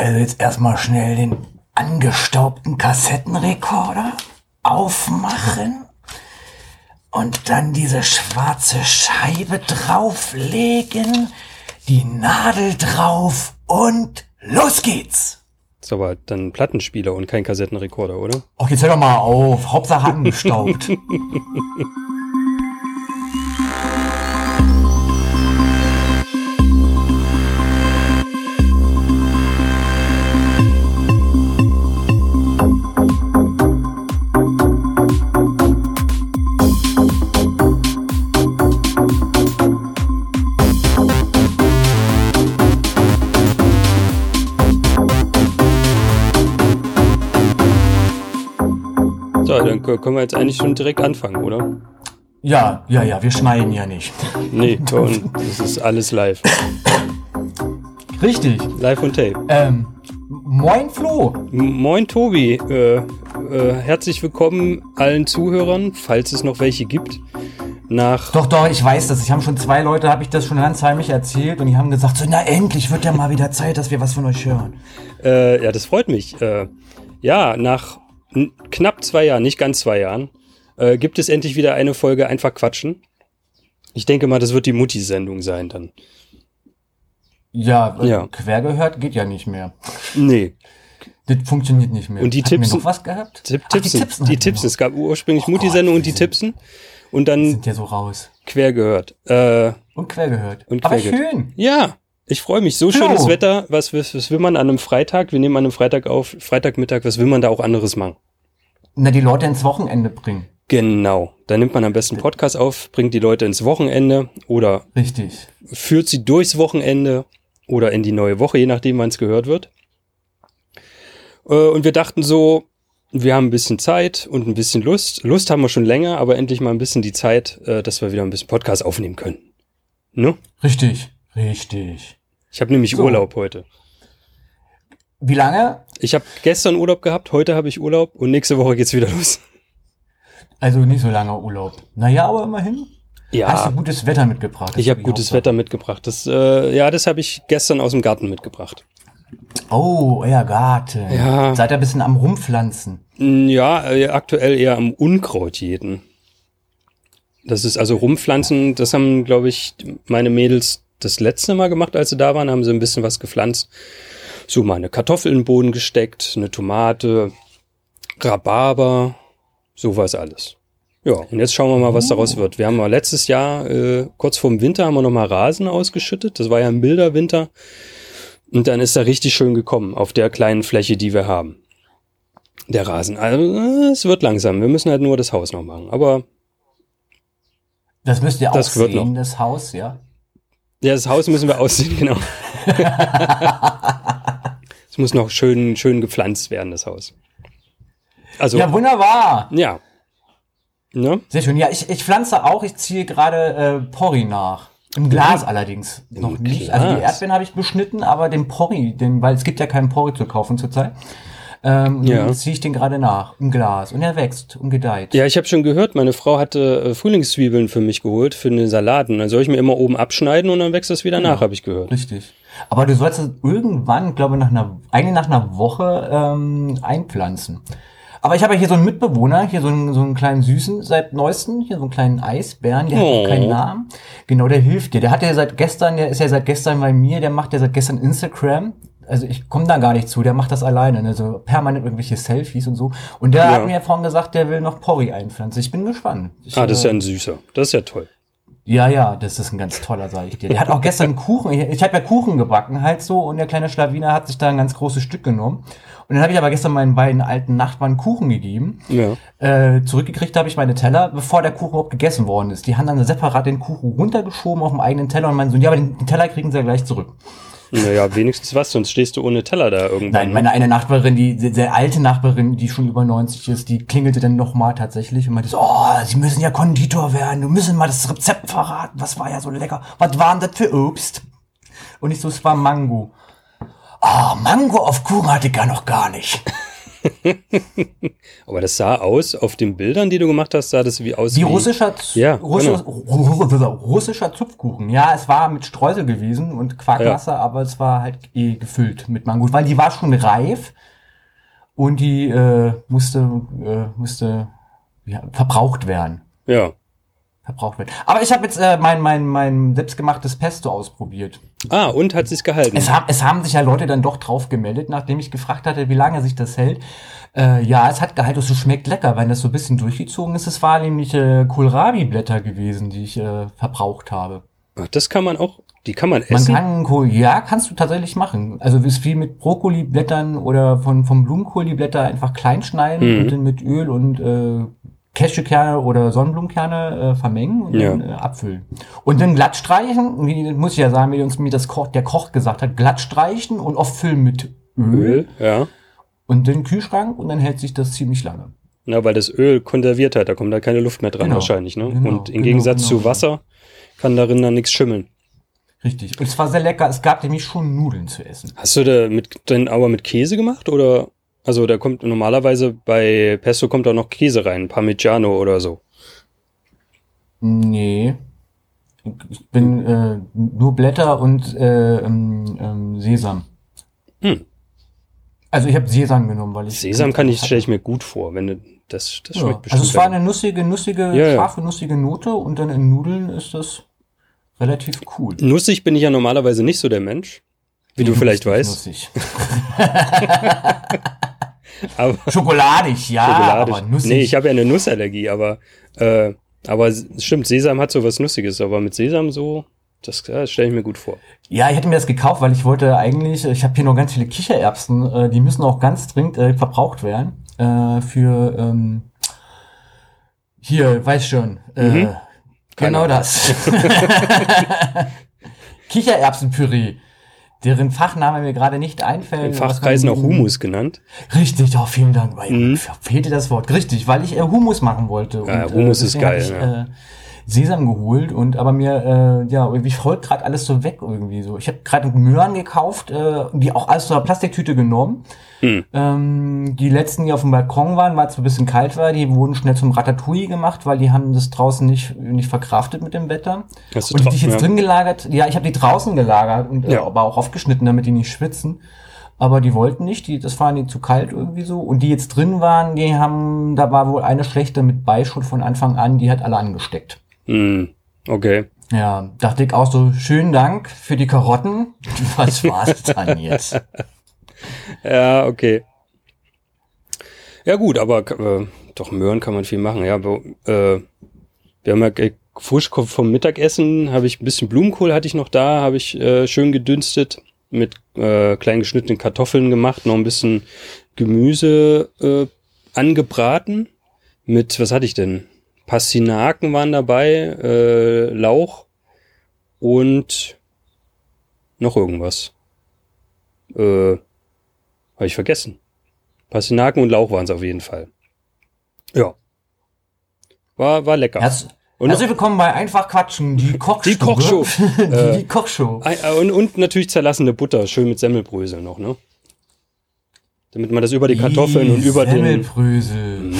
Also jetzt erstmal schnell den angestaubten Kassettenrekorder aufmachen und dann diese schwarze Scheibe drauflegen, die Nadel drauf und los geht's. Ist aber dann Plattenspieler und kein Kassettenrekorder, oder? Ach, jetzt hör doch mal auf. Hauptsache angestaubt. Dann können wir jetzt eigentlich schon direkt anfangen, oder? ja, ja, ja, wir schneiden ja nicht. Nee, und das ist alles live. Richtig. Live und Tape. Ähm, moin Flo. Moin Tobi, äh, äh, herzlich willkommen allen Zuhörern, falls es noch welche gibt. Nach Doch, doch, ich weiß das. Ich habe schon zwei Leute, habe ich das schon ganz heimlich erzählt und die haben gesagt, so, na endlich wird ja mal wieder Zeit, dass wir was von euch hören. Äh, ja, das freut mich. Äh, ja, nach knapp zwei Jahren, nicht ganz zwei Jahren, äh, gibt es endlich wieder eine Folge Einfach Quatschen. Ich denke mal, das wird die Mutti-Sendung sein dann. Ja, äh, Ja. quer gehört geht ja nicht mehr. Nee, Das funktioniert nicht mehr. Und die Hatten wir Tipsen- noch was gehabt? Tipp, Ach, Tipsen. Tipsen Die hatten wir Tipsen. Es gab ursprünglich Oh Mutti-Sendung und die Tipsen. Und dann Sind ja so raus. quer gehört. Äh, Und quer gehört. Und Aber quer gehört. schön. ja, ich freue mich. So schönes Wetter. Was, was, was will man an einem Freitag? Wir nehmen an einem Freitag auf, Freitagmittag. Was will man da auch anderes machen? Na, die Leute ins Wochenende bringen. Genau. Da nimmt man am besten Podcast auf, bringt die Leute ins Wochenende oder Richtig. führt sie durchs Wochenende oder in die neue Woche, je nachdem, wann es gehört wird. Äh, Und wir dachten so, wir haben ein bisschen Zeit und ein bisschen Lust. Lust haben wir schon länger, aber endlich mal ein bisschen die Zeit, äh, dass wir wieder ein bisschen Podcast aufnehmen können. Ne? Richtig. Richtig. Ich habe nämlich So. Urlaub heute. Wie lange? Ich habe gestern Urlaub gehabt, heute habe ich Urlaub und nächste Woche geht's wieder los. Also nicht so lange Urlaub. Naja, aber immerhin. Hast Ja, du gutes Wetter mitgebracht? Ich habe gutes. Wetter mitgebracht. Das, äh, ja, das habe ich gestern aus dem Garten mitgebracht. Oh, euer Garten. Ja. Seid ihr ein bisschen am Rumpflanzen? Mm, Ja, äh, aktuell eher am Unkraut jeden. Das ist also rumpflanzen, das haben, glaube ich, meine Mädels das letzte Mal gemacht, als sie da waren, haben sie ein bisschen was gepflanzt. So mal eine Kartoffel in den Boden gesteckt, eine Tomate, Rhabarber, sowas alles. Ja, und jetzt schauen wir mal, was daraus wird. Wir haben mal letztes Jahr, äh, kurz vorm Winter, haben wir noch mal Rasen ausgeschüttet. Das war ja ein milder Winter. Und dann ist er richtig schön gekommen auf der kleinen Fläche, die wir haben der Rasen. Also, äh, es wird langsam. Wir müssen halt nur das Haus noch machen. Aber Das müsst ihr auch Das wird sehen, das Haus, ja. Ja, das Haus müssen wir aussehen, genau. es muss noch schön, schön gepflanzt werden, das Haus. Also, Ja, ja. wunderbar. Ne? Sehr schön. Ja, ich, ich pflanze auch. Ich ziehe gerade äh, Porree nach. Im Glas allerdings. Noch Im nicht. Also die Glas? Erdbeeren habe ich beschnitten, aber den Porree, den, weil es gibt ja keinen Porree zu kaufen zurzeit. Ähm, Ja. ja. ziehe ich den gerade nach. Im Glas. Und er wächst und gedeiht. Ja, ich habe schon gehört, meine Frau hatte äh, Frühlingszwiebeln für mich geholt, für eine Salaten. Dann soll ich mir immer oben abschneiden und dann wächst das wieder nach, habe ich gehört. Richtig. Aber du sollst es irgendwann, glaube nach einer, eigentlich nach einer Woche ähm, einpflanzen. Aber ich habe ja hier so einen Mitbewohner, hier so einen, so einen kleinen Süßen seit neuestem, hier so einen kleinen Eisbären, der hat Oh. noch keinen Namen. Genau, der hilft dir. Der hat ja seit gestern, der ist ja seit gestern bei mir, der macht ja seit gestern Instagram. Also ich komme da gar nicht zu, der macht das alleine, ne? so permanent irgendwelche Selfies und so. Und der Ja. hat mir vorhin gesagt, der will noch Porree einpflanzen. Ich bin gespannt. Ich, Ah, das ist ja äh, ein Süßer. Das ist ja toll. ja, ja, das ist ein ganz toller, sag ich dir. Der hat auch gestern einen Kuchen. Ich, ich habe ja Kuchen gebacken halt so und der kleine Schlawiner hat sich da ein ganz großes Stück genommen. Und dann habe ich aber gestern meinen beiden alten Nachbarn Kuchen gegeben. Ja. Äh, zurückgekriegt habe ich meine Teller, bevor der Kuchen überhaupt gegessen worden ist. Die haben dann separat den Kuchen runtergeschoben auf dem eigenen Teller und meinen so, ja, aber den, den Teller kriegen sie ja gleich zurück. Naja, wenigstens was, sonst stehst du ohne Teller da irgendwann. Nein, meine eine Nachbarin, die sehr, sehr alte Nachbarin, die schon über 90 ist, die klingelte dann nochmal tatsächlich und meinte so, oh, Sie müssen ja Konditor werden, du müssen mal das Rezept verraten, was war ja so lecker, was war denn das für Obst? Und ich so, es war Mango. Ah, Mango auf Kuchen hatte ich gar noch gar nicht. Aber das sah aus, auf den Bildern, die du gemacht hast, sah das wie aus Wie russischer, Z- Ja, russischer, russischer Zupfkuchen. Ja, es war mit Streusel gewesen und Quarkwasser, aber es war halt eh gefüllt mit Mango, weil die war schon reif und die äh, musste, äh, musste ja, verbraucht werden. Ja. Verbraucht werden. Aber ich habe jetzt äh, mein, mein, mein selbstgemachtes Pesto ausprobiert. Ah, und hat sich gehalten. Es, haben, es haben sich ja Leute dann doch drauf gemeldet, nachdem ich gefragt hatte, wie lange sich das hält. Äh, ja, es hat gehalten, es schmeckt lecker, wenn das so ein bisschen durchgezogen ist. Es waren nämlich äh, Kohlrabi-Blätter gewesen, die ich äh, verbraucht habe. Ach, das kann man auch, die kann man Man essen. kann Kohl, ja, kannst du tatsächlich machen. Also ist wie mit Brokkoli-Blättern oder von vom Blumenkohl die Blätter einfach klein schneiden Mhm. und dann mit Öl und äh, Cashewkerne oder Sonnenblumenkerne äh, vermengen und Ja. dann äh, abfüllen. Und dann glatt streichen, wie muss ich ja sagen, wie uns mir das Koch, der Koch gesagt hat, glatt streichen und oft füllen mit Öl, Öl, ja. und dann den Kühlschrank und dann hält sich das ziemlich lange. Na, weil das Öl konserviert hat, da kommt da keine Luft mehr dran Genau. wahrscheinlich, ne? Genau, und im genau, Gegensatz genau. zu Wasser kann darin dann nichts schimmeln. Richtig. Und es war sehr lecker. Es gab nämlich schon Nudeln zu essen. Hast du da mit denn aber mit Käse gemacht oder also da kommt normalerweise bei Pesto kommt auch noch Käse rein, Parmigiano oder so. Nee. Ich bin äh, nur Blätter und äh, ähm, ähm, Sesam. Hm. Also ich habe Sesam genommen, weil ich Sesam kann ich stelle ich mir gut vor, wenn du das das ja. schmeckt bestimmt. Also es war eine nussige, nussige, Ja, ja. scharfe, nussige Note und dann in Nudeln ist das relativ cool. Nussig bin ich ja normalerweise nicht so der Mensch, wie du vielleicht weißt, Nussig. aber Schokoladig, ja, Schokoladisch. aber nussig. Nee, ich habe ja eine Nussallergie, aber äh, aber stimmt, Sesam hat so was Nussiges, aber mit Sesam so, das, das stelle ich mir gut vor. Ja, ich hätte mir das gekauft, weil ich wollte eigentlich, ich habe hier noch ganz viele Kichererbsen, äh, die müssen auch ganz dringend äh, verbraucht werden. Äh, für ähm, hier, weiß schon. Äh, Mhm. Genau das. Kichererbsenpüree, deren Fachname mir gerade nicht einfällt. In Fachkreisen auch Humus genannt. Richtig, oh, vielen Dank. Weil Mhm. Fehlte das Wort. Richtig, weil ich äh, Humus machen wollte. Ja, Hummus ist deswegen geil, hab Ich, ja. äh, Sesam geholt und aber mir äh, ja irgendwie folgt gerade alles so weg irgendwie so. Ich habe gerade Möhren gekauft, äh, die auch alles aus der Plastiktüte genommen. Hm. Ähm, die letzten, die auf dem Balkon waren, weil es ein bisschen kalt war, die wurden schnell zum Ratatouille gemacht, weil die haben das draußen nicht nicht verkraftet mit dem Wetter. Hast du und die, ich jetzt ja. drin gelagert, ja, ich habe die draußen gelagert und äh, Ja. aber auch aufgeschnitten, damit die nicht schwitzen. Aber die wollten nicht, die, das war ihnen zu kalt irgendwie so. Und die jetzt drin waren, die haben, da war wohl eine schlechte mit Beischutt von Anfang an, die hat alle angesteckt. Hm, okay. Ja, dachte ich auch so, schönen Dank für die Karotten. Was war's dann jetzt? Ja, okay. Ja gut, aber äh, doch Möhren kann man viel machen. Ja, aber, äh, wir haben ja äh, frisch vom Mittagessen habe ich ein bisschen Blumenkohl hatte ich noch da, habe ich äh, schön gedünstet mit äh, klein geschnittenen Kartoffeln gemacht, noch ein bisschen Gemüse äh, angebraten mit was hatte ich denn? Pastinaken waren dabei, äh, Lauch und noch irgendwas. Äh, habe ich vergessen. Pastinaken und Lauch waren es auf jeden Fall. Ja. War, war lecker. Herz, Und herzlich willkommen bei Einfach Quatschen, die Kochshow. Die Kochshow. die, Äh, die Kochshow. Äh, Und, und natürlich zerlassene Butter, schön mit Semmelbrösel noch, ne? Damit man das über die Kartoffeln und über den. Semmelbrösel.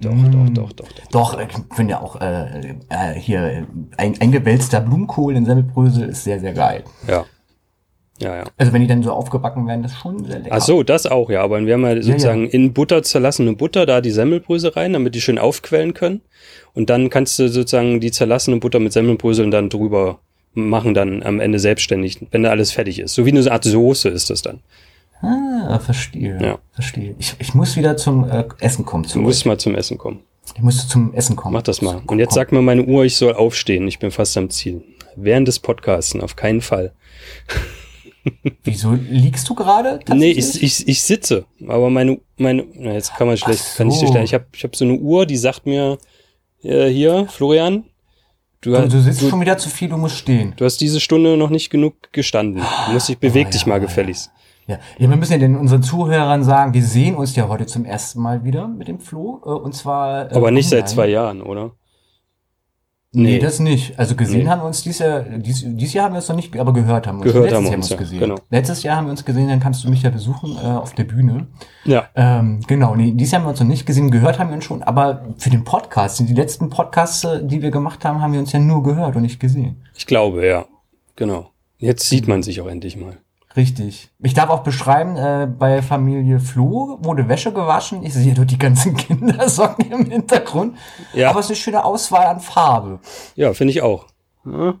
Doch, Mm. doch, doch, doch, doch. Doch, ich finde ja auch äh, äh, hier äh, ein, eingewälzter Blumenkohl in Semmelbrösel ist sehr, sehr geil. Ja. Ja, ja. Also wenn die dann so aufgebacken werden, das ist schon sehr lecker. Ach so, das auch, ja. Aber wir haben ja sozusagen in Butter zerlassene Butter, da die Semmelbrösel rein, damit die schön aufquellen können. Und dann kannst du sozusagen die zerlassene Butter mit Semmelbröseln dann drüber machen, dann am Ende selbstständig, wenn da alles fertig ist. So wie eine Art Soße ist das dann. Ah, verstehe. Ja. Verstehe. Ich, ich muss wieder zum äh, Essen kommen. Du Zu musst mal zum Essen kommen. ich muss zum Essen kommen. Mach das mal. Und jetzt sagt mir meine Uhr, ich soll aufstehen. Ich bin fast am Ziel. Während des Podcasten, auf keinen Fall. Wieso liegst du gerade? Nee, ich, ich, ich sitze. Aber meine, meine, na, jetzt kann man schlecht, Ach kann ich so. dir Ich habe ich hab so eine Uhr, die sagt mir, äh, hier, Florian, du, du, du sitzt du, schon wieder zu viel, du musst stehen. du hast diese Stunde noch nicht genug gestanden. Du musst dich, beweg Oh, dich ja, mal ja. gefälligst. Ja. Ja, wir müssen ja den unseren Zuhörern sagen, wir sehen uns ja heute zum ersten Mal wieder mit dem Flo. Äh, und zwar. Äh, Aber nicht seit online. zwei Jahren, oder? Nee, Nee. das nicht. Also gesehen Nee. haben wir uns dieses Jahr, dies, dieses Jahr haben wir uns noch nicht, aber gehört haben wir uns. Gehört Letztes haben wir Jahr uns, ja, gesehen. genau. Letztes Jahr haben wir uns gesehen, dann kannst du mich ja besuchen äh, auf der Bühne. Ja. Ähm, genau, nee, dieses Jahr haben wir uns noch nicht gesehen, gehört haben wir uns schon, aber für den Podcast, die letzten Podcasts, äh, die wir gemacht haben, haben wir uns ja nur gehört und nicht gesehen. Ich glaube, ja. Genau. Jetzt sieht man sich auch endlich mal. Richtig. Ich darf auch beschreiben, äh, bei Familie Flo wurde Wäsche gewaschen. Ich sehe dort die ganzen Kindersocken im Hintergrund. Ja. Aber es ist eine schöne Auswahl an Farbe. Ja, finde ich auch. Ja.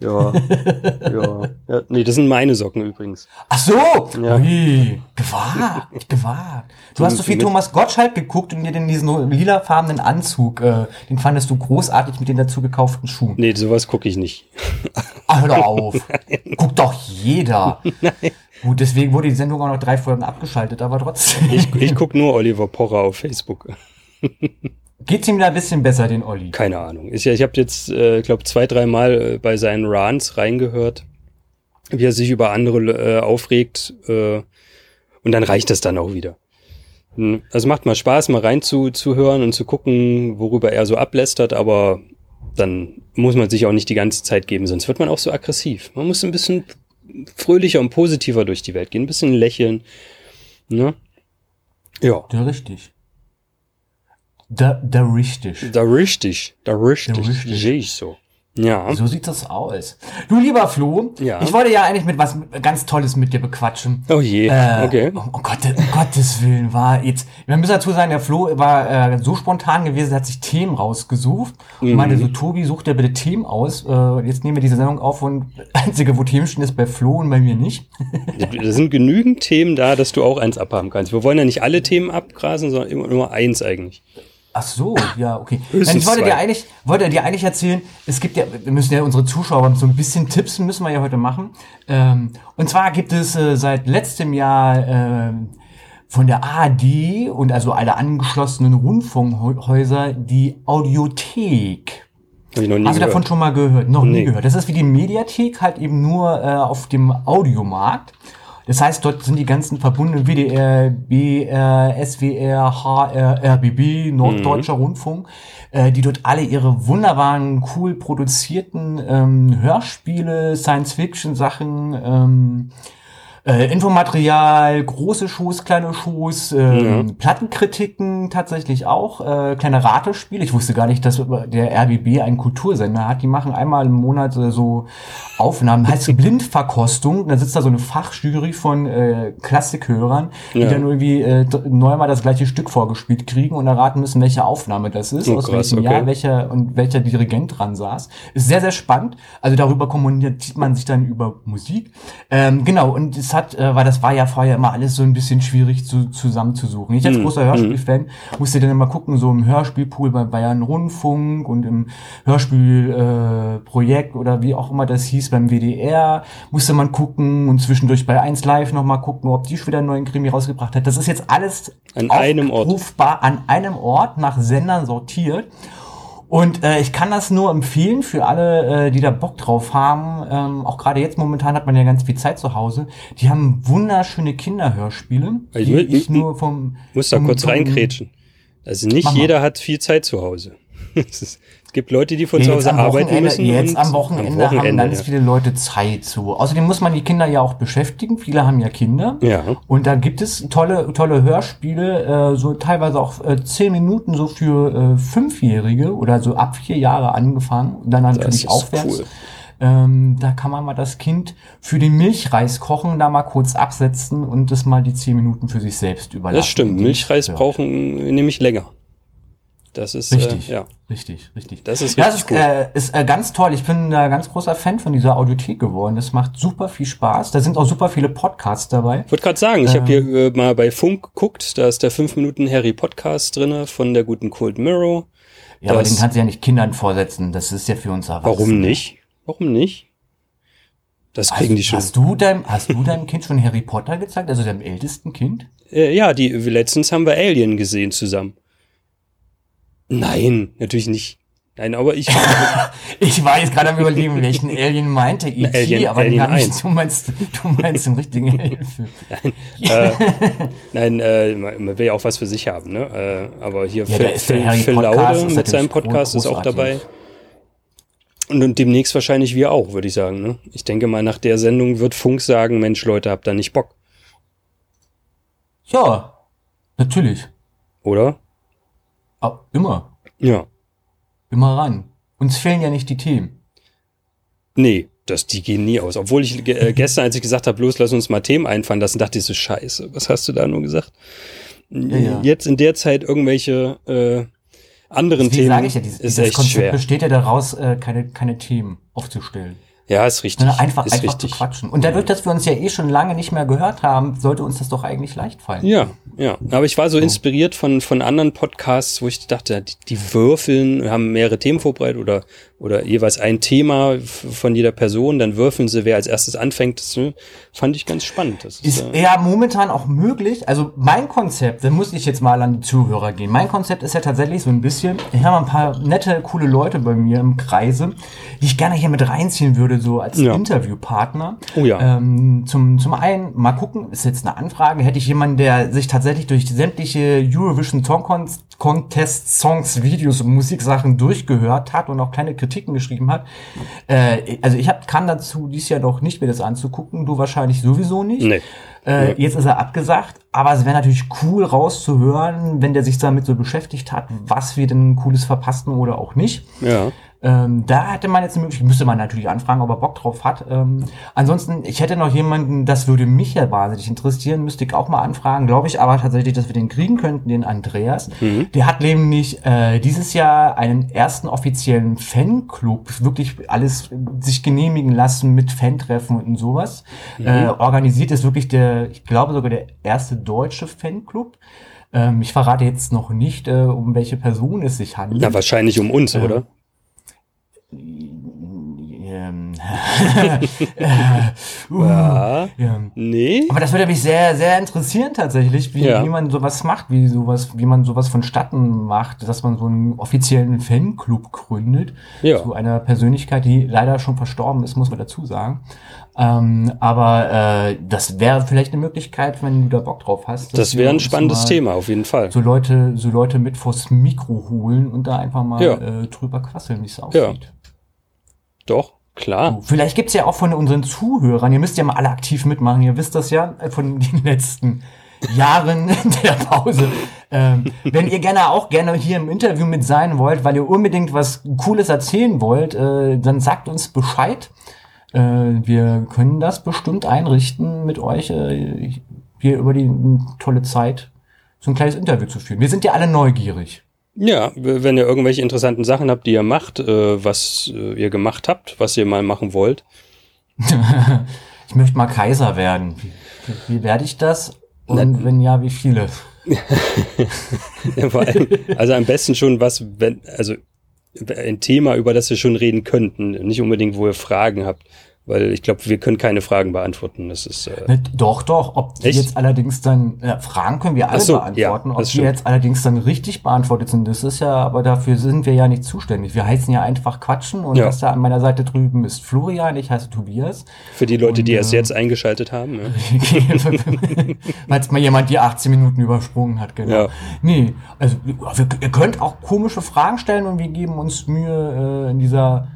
Ja. ja. ja. Nee, das sind meine Socken übrigens. Ach so! Ja. Ui, gewagt, gewagt. Du hast so viel Thomas Gottschalk geguckt und dir den diesen lilafarbenen Anzug, äh, den fandest du großartig mit den dazu gekauften Schuhen. Nee, sowas gucke ich nicht. Ah, hör doch auf. Guckt doch jeder. Gut, deswegen wurde die Sendung auch noch drei Folgen abgeschaltet, aber trotzdem. Ich, ich gucke nur Oliver Pocher auf Facebook. Geht's ihm da ein bisschen besser, den Olli? Keine Ahnung. Ich, ich habe jetzt, äh, glaube zwei, dreimal äh, bei seinen Rants reingehört, wie er sich über andere äh, aufregt. Äh, und dann reicht das dann auch wieder. Hm, Also macht mal Spaß, mal reinzuhören und zu gucken, worüber er so ablästert, aber dann muss man sich auch nicht die ganze Zeit geben, sonst wird man auch so aggressiv. Man muss ein bisschen fröhlicher und positiver durch die Welt gehen, ein bisschen lächeln. Ne? Ja, Da richtig. Da, da richtig. da richtig, da richtig, Da richtig. sehe ich so. Ja. So sieht das aus. Du lieber Flo, Ja. ich wollte ja eigentlich mit was ganz Tolles mit dir bequatschen. Oh je, Äh, okay. Um, um, Gott, um Gottes Willen war jetzt. Wir müssen dazu sagen, der Flo war äh, so spontan gewesen, er hat sich Themen rausgesucht und meinte Mhm. so, Tobi, such dir bitte Themen aus. Äh, jetzt nehmen wir diese Sendung auf und einzige, wo Themen stehen, ist bei Flo und bei mir nicht. Da sind genügend Themen da, dass du auch eins abhaben kannst. Wir wollen ja nicht alle Themen abgrasen, sondern immer nur eins eigentlich. Ach so, ja, okay. Nein, ich wollte dir eigentlich, wollte dir eigentlich erzählen, es gibt ja, wir müssen ja unsere Zuschauer so ein bisschen tipsen, müssen wir ja heute machen. Ähm, und zwar gibt es äh, seit letztem Jahr ähm, von der ARD und also alle angeschlossenen Rundfunkhäuser die Audiothek. Habe ich noch nie Hast du davon schon mal gehört? Noch nie Nee. gehört. Das ist wie die Mediathek, halt eben nur äh, auf dem Audiomarkt. Das heißt, dort sind die ganzen verbundenen WDR, BR, SWR, HR, RBB, Norddeutscher Mhm. Rundfunk, äh, die dort alle ihre wunderbaren, cool produzierten ähm, Hörspiele, Science-Fiction-Sachen, ähm, äh, Infomaterial, große Shows, kleine Shows, ähm, Plattenkritiken tatsächlich auch, äh, kleine Ratespiele. Ich wusste gar nicht, dass der RBB einen Kultursender hat. Die machen einmal im Monat äh, so Aufnahmen, heißt Blindverkostung. Da sitzt da so eine Fachjury von äh, Klassikhörern, die Ja. dann irgendwie äh, neunmal das gleiche Stück vorgespielt kriegen und erraten müssen, welche Aufnahme das ist, Oh, aus krass, welchem okay. Jahr, welcher und welcher Dirigent dran saß. Ist sehr, sehr spannend. Also darüber kommuniziert man sich dann über Musik. Ähm, genau, und es hat, äh, weil das war ja vorher immer alles so ein bisschen schwierig zu, zusammenzusuchen. Ich als Mhm. großer Hörspielfan musste dann immer gucken, so im Hörspielpool bei Bayern Rundfunk und im Hörspielprojekt äh, oder wie auch immer das hieß beim WDR, musste man gucken und zwischendurch bei 1 Live nochmal gucken, ob die schon wieder einen neuen Krimi rausgebracht hat. Das ist jetzt alles An einem Ort. an einem Ort nach Sendern sortiert. Und äh, ich kann das nur empfehlen für alle, äh, die da Bock drauf haben. Ähm, auch gerade jetzt momentan hat man ja ganz viel Zeit zu Hause. Die haben wunderschöne Kinderhörspiele, Ich die will- ich nur vom... Muss da kurz vom- reinkrätschen. Also nicht jeder hat viel Zeit zu Hause. es, gibt Leute, die von zu Hause am arbeiten müssen. jetzt am Wochenende, haben Wochenende, ganz ja. viele Leute Zeit so. Außerdem muss man die Kinder ja auch beschäftigen. Viele haben ja Kinder. Ja. Und da gibt es tolle, tolle Hörspiele, äh, so teilweise auch äh, zehn Minuten so für äh, Fünfjährige oder so ab vier Jahre angefangen und dann natürlich ist aufwärts. cool. Ähm, da kann man mal das Kind für den Milchreis kochen, da mal kurz absetzen und das mal die zehn Minuten für sich selbst überlassen. Das stimmt. Milchreis brauchen nämlich länger. Das ist Richtig, Äh, ja. richtig, richtig. Das ist ja, das ist, äh, ist äh, ganz toll. Ich bin da ganz großer Fan von dieser Audiothek geworden. Das macht super viel Spaß. Da sind auch super viele Podcasts dabei. Ich wollte gerade sagen, ich habe hier äh, mal bei Funk geguckt, da ist der 5 Minuten Harry Podcast drinne von der guten Cold Mirror. Ja, aber den kannst du ja nicht Kindern vorsetzen. Das ist ja für uns Erwachsene. Warum nicht? Warum nicht? Das kriegen die schon. Hast du deinem, hast du deinem Kind schon Harry Potter gezeigt? Also deinem ältesten Kind? Äh, ja, die letztens haben wir Alien gesehen zusammen. Nein, natürlich nicht. Nein, aber ich Ich war jetzt gerade am überlegen, welchen Alien meinte E.T., Alien- aber den Alien hab ich, 1. du meinst, du meinst den richtigen Alien-Film. äh, nein, äh, man will ja auch was für sich haben, ne? Äh, aber hier Ja, Phil, Phil, Phil Laude mit seinem Podcast ist auch großartig. dabei. Und, und demnächst wahrscheinlich wir auch, würde ich sagen. Ne? Ich denke mal, nach der Sendung wird Funk sagen, Mensch, Leute, habt da nicht Bock. Ja, natürlich. Oder? Aber immer. Ja. Immer ran. Uns fehlen ja nicht die Themen. Nee, das, die gehen nie aus. Obwohl ich äh, gestern, als ich gesagt habe, bloß lass uns mal Themen einfallen lassen, dachte ich so, scheiße, was hast du da nur gesagt? Ja, ja. Jetzt in der Zeit irgendwelche äh, anderen Deswegen Themen sage ich ja, dieses, ist dieses echt Konzept schwer. besteht ja daraus, äh, keine, keine Themen aufzustellen. Ja, ist richtig. Sondern einfach, ist einfach richtig. zu quatschen. Und dadurch, dass wir uns ja eh schon lange nicht mehr gehört haben, sollte uns das doch eigentlich leicht fallen. Ja, ja. Aber ich war so inspiriert von, von anderen Podcasts, wo ich dachte, die, die würfeln, haben mehrere Themen vorbereitet oder, oder jeweils ein Thema von jeder Person, dann würfeln sie, wer als erstes anfängt. Das ne, fand ich ganz spannend. Das ist, Ist äh, ja momentan auch möglich. Also mein Konzept, da muss ich jetzt mal an die Zuhörer gehen. Mein Konzept ist ja tatsächlich so ein bisschen, ich habe ein paar nette, coole Leute bei mir im Kreise, die ich gerne hier mit reinziehen würde, so als Ja. Interviewpartner. Oh ja. Ähm, zum, zum einen, mal gucken, ist jetzt eine Anfrage, hätte ich jemanden, der sich tatsächlich durch sämtliche Eurovision Song Con Contest Songs, Videos und Musiksachen durchgehört hat und auch kleine Kritiken geschrieben hat. Äh, also ich hab, kann dazu dies Jahr noch nicht mir das anzugucken, du wahrscheinlich sowieso nicht. Nee. Äh, Jetzt ist er abgesagt, aber es wäre natürlich cool rauszuhören, wenn der sich damit so beschäftigt hat, was wir denn Cooles verpassten oder auch nicht. ja. Ähm, da hätte man jetzt eine Möglichkeit, müsste man natürlich anfragen, ob er Bock drauf hat. Ähm, ansonsten, ich hätte noch jemanden, das würde mich ja wahnsinnig interessieren, müsste ich auch mal anfragen, glaube ich aber tatsächlich, dass wir den kriegen könnten, den Andreas. Der hat nämlich äh, dieses Jahr einen ersten offiziellen Fanclub, wirklich alles sich genehmigen lassen mit Fantreffen und sowas. Äh, organisiert ist wirklich der, ich glaube sogar der erste deutsche Fanclub. Ähm, ich verrate jetzt noch nicht, äh, um welche Person es sich handelt. Na, wahrscheinlich um uns, oder? Uh, Ja. ja. Nee. Aber das würde mich sehr, sehr interessieren tatsächlich, wie, Ja. wie man sowas macht, wie sowas, wie man sowas vonstatten macht, dass man so einen offiziellen Fanclub gründet Ja. zu einer Persönlichkeit, die leider schon verstorben ist, muss man dazu sagen. Ähm, aber äh, das wäre vielleicht eine Möglichkeit, wenn du da Bock drauf hast. Das wäre ein spannendes Thema, auf jeden Fall. So Leute, so Leute mit vors Mikro holen und da einfach mal Ja. äh, drüber quasseln, wie es Ja. aussieht. Doch, klar. Vielleicht gibt's ja auch von unseren Zuhörern, ihr müsst ja mal alle aktiv mitmachen, ihr wisst das ja von den letzten Jahren der Pause. Ähm, wenn ihr gerne auch gerne hier im Interview mit sein wollt, weil ihr unbedingt was Cooles erzählen wollt, äh, dann sagt uns Bescheid. Äh, wir können das bestimmt einrichten, mit euch äh, hier über die tolle Zeit so ein kleines Interview zu führen. Wir sind ja alle neugierig. Ja, wenn ihr irgendwelche interessanten Sachen habt, die ihr macht, äh, was äh, ihr gemacht habt, was ihr mal machen wollt. Ich möchte mal Kaiser werden. Wie, wie werde ich das? Und wenn ja, wie viele? Ja, allem, also am besten schon was, wenn, also ein Thema, über das wir schon reden könnten, nicht unbedingt, wo ihr Fragen habt, weil ich glaube, wir können keine Fragen beantworten. Das ist äh, Ne, Doch, doch. Ob die jetzt allerdings dann, äh, Fragen können wir alle so, beantworten. ja, Ob die jetzt allerdings dann richtig beantwortet sind, das ist ja, aber dafür sind wir ja nicht zuständig. Wir heißen ja einfach Quatschen und Ja. das da an meiner Seite drüben ist Florian, ich heiße Tobias. für die Leute, die Und, erst äh, jetzt eingeschaltet haben. Ja. Falls mal jemand die 18 Minuten übersprungen hat, genau. Ja. Nee, also wir, ihr könnt auch komische Fragen stellen und wir geben uns Mühe äh, in dieser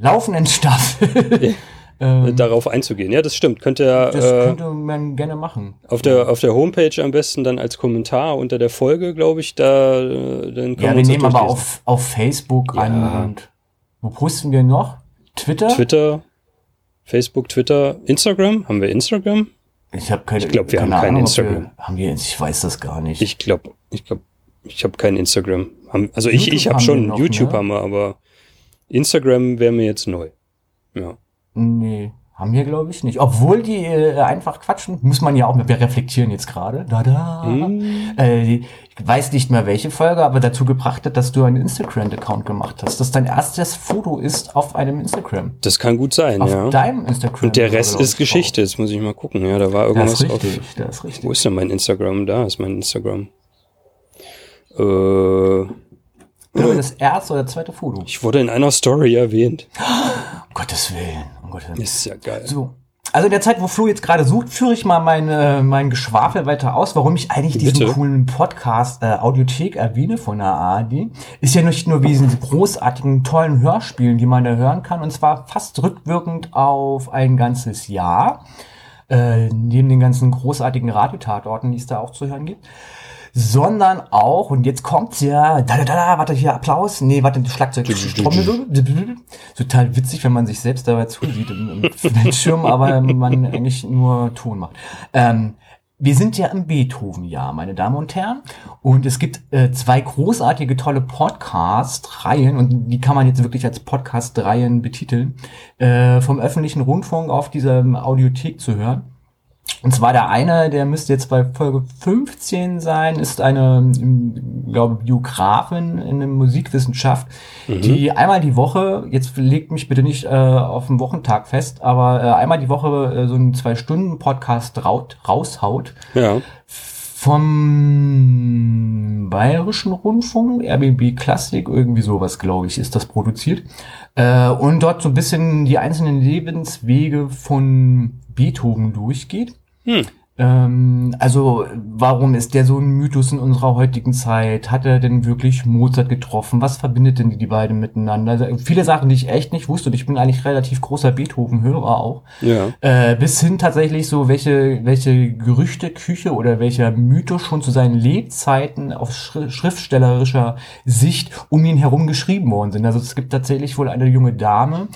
laufenden Staffel. ähm, Darauf einzugehen. Ja, das stimmt. Könnt ihr das äh, könnte man gerne machen. auf der auf der Homepage am besten dann als Kommentar unter der Folge, glaube ich, da äh, dann können Ja, wir uns das nehmen aber auf, auf Facebook Ja. an und wo posten wir noch? Twitter? Twitter, Facebook, Twitter, Instagram. Haben wir Instagram? Ich habe keine. Ich glaub, wir keine haben kein Ahnung, Instagram. Wir, haben wir? Ich weiß das gar nicht. Ich glaube, ich glaube, ich habe kein Instagram. Also ich, YouTube ich habe haben schon wir noch, YouTube ne? haben wir, aber Instagram wäre mir jetzt neu. Ja. Nee, haben wir glaube ich nicht. Obwohl die äh, einfach quatschen, muss man ja auch. Wir reflektieren jetzt gerade. Da da. Hm. Äh, ich weiß nicht mehr welche Folge, aber dazu gebracht hat, dass du einen Instagram-Account gemacht hast. Dass dein erstes Foto ist auf einem Instagram. Das kann gut sein, Auf ja. deinem Instagram. Und der Rest ist ich, Geschichte. Jetzt muss ich mal gucken. Ja, da war drauf. Das irgendwas ist richtig. auf. Das ist richtig. Wo ist denn mein Instagram? Da ist mein Instagram. Äh, glaube, das erste oder zweite Foto. ich wurde in einer Story erwähnt. Um Gottes Willen. Um Gottes Willen. Ist ja geil. So. Also in der Zeit, wo Flo jetzt gerade sucht, führe ich mal meine, mein Geschwafel weiter aus, warum ich eigentlich diesen Bitte. coolen Podcast äh, Audiothek erwähne von der ARD. Ist ja nicht nur wegen diesen großartigen, tollen Hörspielen, die man da hören kann, und zwar fast rückwirkend auf ein ganzes Jahr. Äh, neben den ganzen großartigen Radiotatorten, die es da auch zu hören gibt sondern auch, und jetzt kommt's ja, da, da, da, warte, hier Applaus, nee, warte, Schlagzeug, Trommelwirbel. total witzig, wenn man sich selbst dabei zusieht im, im Bildschirm, aber man eigentlich nur Ton macht. Ähm, wir sind ja im Beethoven-Jahr, meine Damen und Herren. Und es gibt äh, zwei großartige, tolle Podcast-Reihen, und die kann man jetzt wirklich als Podcast-Reihen betiteln, äh, vom öffentlichen Rundfunk auf dieser Audiothek zu hören. Und zwar der eine, der müsste jetzt bei Folge 15 sein, ist eine, ich glaube, Biografin in der Musikwissenschaft, die einmal die Woche, jetzt legt mich bitte nicht äh, auf den Wochentag fest, aber äh, einmal die Woche äh, so einen Zwei-Stunden-Podcast raut, raushaut Ja. vom Bayerischen Rundfunk, RBB Klassik, irgendwie sowas, glaube ich, ist das produziert. Äh, und dort so ein bisschen die einzelnen Lebenswege von Beethoven durchgeht. Ähm, also, warum ist der so ein Mythos in unserer heutigen Zeit? Hat er denn wirklich Mozart getroffen? Was verbindet denn die beiden miteinander? Also, viele Sachen, die ich echt nicht wusste. Und ich bin eigentlich relativ großer Beethoven-Hörer auch. Ja. Äh, bis hin tatsächlich so, welche, welche Gerüchteküche oder welcher Mythos schon zu seinen Lebzeiten auf schri schriftstellerischer Sicht um ihn herum geschrieben worden sind. Also es gibt tatsächlich wohl eine junge Dame,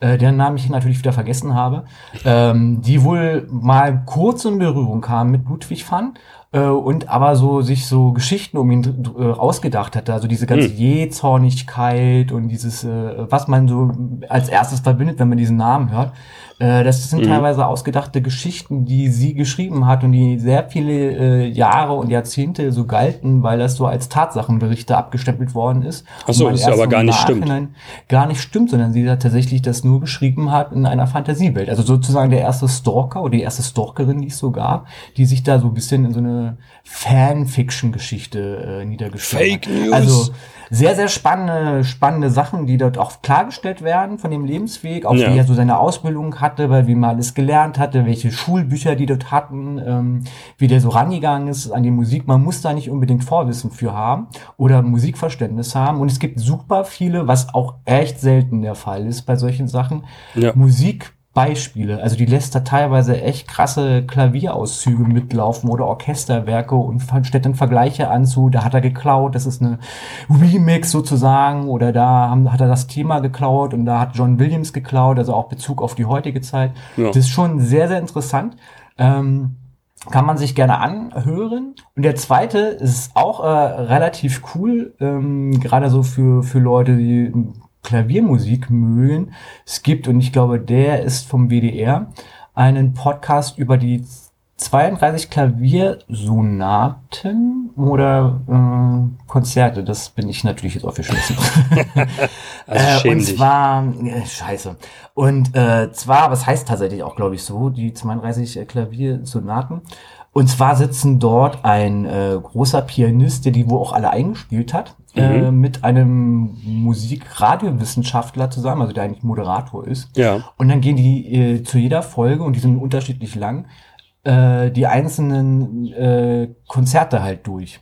äh, deren Namen ich natürlich wieder vergessen habe, ähm, die wohl mal kurz in Berührung kam mit Ludwig van äh, und aber so sich so Geschichten um ihn äh, ausgedacht hatte, also diese ganze Jähzornigkeit und dieses, äh, was man so als erstes verbindet, wenn man diesen Namen hört. Äh, das sind teilweise ausgedachte Geschichten, die sie geschrieben hat und die sehr viele äh, Jahre und Jahrzehnte so galten, weil das so als Tatsachenberichte abgestempelt worden ist. Ach so, Und man das erst aber im gar nicht stimmt. Gar nicht stimmt, sondern sie hat tatsächlich das nur geschrieben hat in einer Fantasiewelt. Also sozusagen der erste Stalker oder die erste Stalkerin, die es so gab, die sich da so ein bisschen in so eine Fanfiction-Geschichte äh, niedergeschrieben Fake hat. News. Also sehr, sehr spannende, spannende Sachen, die dort auch klargestellt werden von dem Lebensweg, auch Ja. wie er so seine Ausbildung hatte, weil wie man alles gelernt hatte, welche Schulbücher die dort hatten, ähm, wie der so rangegangen ist an die Musik. Man muss da nicht unbedingt Vorwissen für haben oder Musikverständnis haben. Und es gibt super viele, was auch echt selten der Fall ist bei solchen Sachen, Ja. Musikbeispiele. Also die lässt da teilweise echt krasse Klavierauszüge mitlaufen oder Orchesterwerke und stellt dann Vergleiche an zu, da hat er geklaut, das ist eine Remix sozusagen oder da haben, hat er das Thema geklaut und da hat John Williams geklaut, also auch Bezug auf die heutige Zeit. Ja. Das ist schon sehr, sehr interessant. Ähm, kann man sich gerne anhören. Und der zweite ist auch äh, relativ cool, ähm, gerade so für, für Leute, die Klaviermusik mögen. Es gibt, und ich glaube, der ist vom WDR, einen Podcast über die 32 Klaviersonaten oder äh, Konzerte. Das bin ich natürlich jetzt aufgeschmissen. Also Äh, und zwar, äh, scheiße. Und äh, zwar, was heißt tatsächlich auch, glaube ich, so, die 32 Klaviersonaten. Und zwar sitzen dort ein äh, großer Pianist, der die wo auch alle eingespielt hat, äh, mit einem Musikradiowissenschaftler zusammen, also der eigentlich Moderator ist. Ja. Und dann gehen die äh, zu jeder Folge, und die sind unterschiedlich lang, äh, die einzelnen äh, Konzerte halt durch.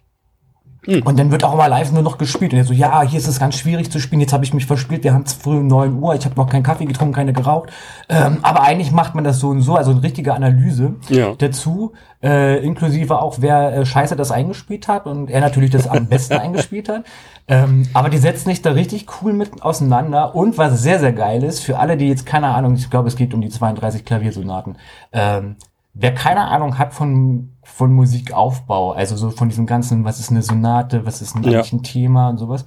Und dann wird auch immer live nur noch gespielt. Und er so, ja, hier ist es ganz schwierig zu spielen. Jetzt habe ich mich verspielt. Wir haben es früh um 9 Uhr. Ich habe noch keinen Kaffee getrunken, keine geraucht. Ähm, aber eigentlich macht man das so und so. Also eine richtige Analyse Ja. dazu. Äh, inklusive auch, wer äh, scheiße das eingespielt hat. Und er natürlich das am besten eingespielt hat. Ähm, aber die setzen sich da richtig cool mit auseinander. Und was sehr, sehr geil ist, für alle, die jetzt keine Ahnung, ich glaube, es geht um die 32 Klaviersonaten. Ähm, wer keine Ahnung hat von, von Musikaufbau, also so von diesem ganzen, was ist eine Sonate, was ist ein, Ja. ein Thema und sowas,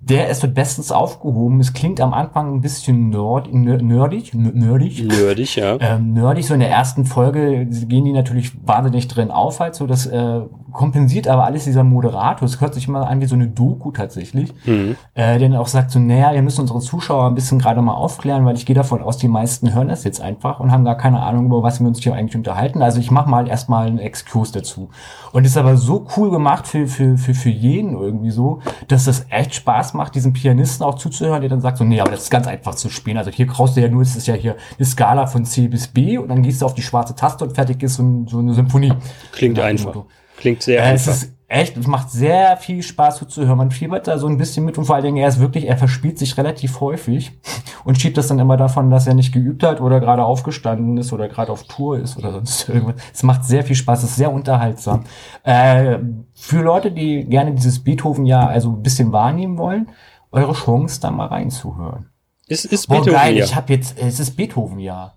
der ist dort bestens aufgehoben. Es klingt am Anfang ein bisschen nerd, ner- nerdig, nerdig. Nerdig, ja. Ähm, nerdig, so in der ersten Folge gehen die natürlich wahnsinnig drin auf, halt so, das äh, kompensiert aber alles dieser Moderator. Es hört sich mal an wie so eine Doku tatsächlich, mhm. äh, der dann auch sagt so, naja, wir müssen unsere Zuschauer ein bisschen gerade mal aufklären, weil ich gehe davon aus, die meisten hören das jetzt einfach und haben gar keine Ahnung, über was wir uns hier eigentlich unterhalten. Also ich mache mal erstmal einen Exkurs dazu. Und ist aber so cool gemacht für, für, für, für jeden irgendwie so, dass das echt Spaß macht, diesen Pianisten auch zuzuhören, der dann sagt so, nee, aber das ist ganz einfach zu spielen. Also hier brauchst du ja nur, das ist ja hier eine Skala von C bis B und dann gehst du auf die schwarze Taste und fertig ist so, so eine Symphonie. Klingt einfach. Klingt sehr äh, einfach. Es ist echt, es macht sehr viel Spaß zuzuhören. Man fiebert da so ein bisschen mit und vor allen Dingen, er ist wirklich, er verspielt sich relativ häufig und schiebt das dann immer davon, dass er nicht geübt hat oder gerade aufgestanden ist oder gerade auf Tour ist oder sonst irgendwas. Es macht sehr viel Spaß, es ist sehr unterhaltsam. Äh, für Leute, die gerne dieses Beethoven-Jahr also ein bisschen wahrnehmen wollen, eure Chance, da mal reinzuhören. Ist, ist Beethoven. Oh geil, ich habe jetzt, es ist Beethoven-Jahr.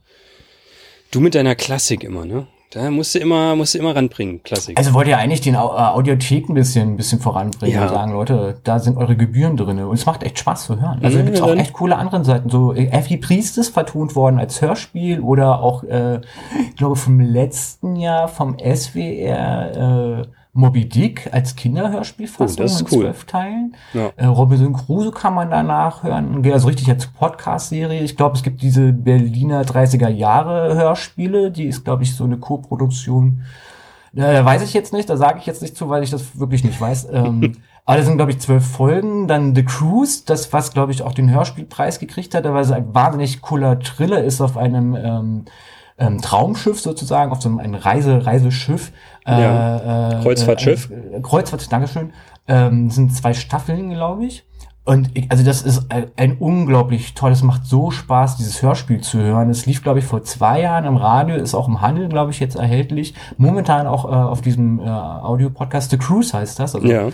Du mit deiner Klassik immer, ne? Da musst du immer, musst du immer ranbringen, Klassik. Also wollt ihr eigentlich den äh, Audiothek ein bisschen, ein bisschen voranbringen Ja. und sagen, Leute, da sind eure Gebühren drinne Und es macht echt Spaß zu hören. Also Ja, gibt's ja, auch echt coole andere Seiten. So äh, Effie Priest ist vertont worden als Hörspiel oder auch, äh, ich glaube, vom letzten Jahr vom SWR äh, Moby Dick als Kinderhörspielfassung Oh, in cool. zwölf Teilen. Ja. Äh, Robinson Crusoe kann man da nachhören. Also richtig als Podcast-Serie. Ich glaube, es gibt diese Berliner 30er Jahre Hörspiele. Die ist, glaube ich, so eine Co-Produktion. Äh, weiß ich jetzt nicht, da sage ich jetzt nicht zu, weil ich das wirklich nicht weiß. Ähm, aber das sind, glaube ich, zwölf Folgen. Dann The Cruise, das, was, glaube ich, auch den Hörspielpreis gekriegt hat, weil es ein wahnsinnig cooler Thriller ist auf einem ähm, ähm, Traumschiff sozusagen, auf so einem ein Reise, Reiseschiff. Äh, Ja. äh, Kreuzfahrtschiff. Äh, äh, Kreuzfahrt, Dankeschön. Ähm, sind zwei Staffeln, glaube ich. Und ich, also das ist ein, ein unglaublich tolles, macht so Spaß, dieses Hörspiel zu hören. Es lief, glaube ich, vor zwei Jahren im Radio, ist auch im Handel, glaube ich, jetzt erhältlich. Momentan auch äh, auf diesem äh, Audio-Podcast. The Cruise heißt das. Also, Ja.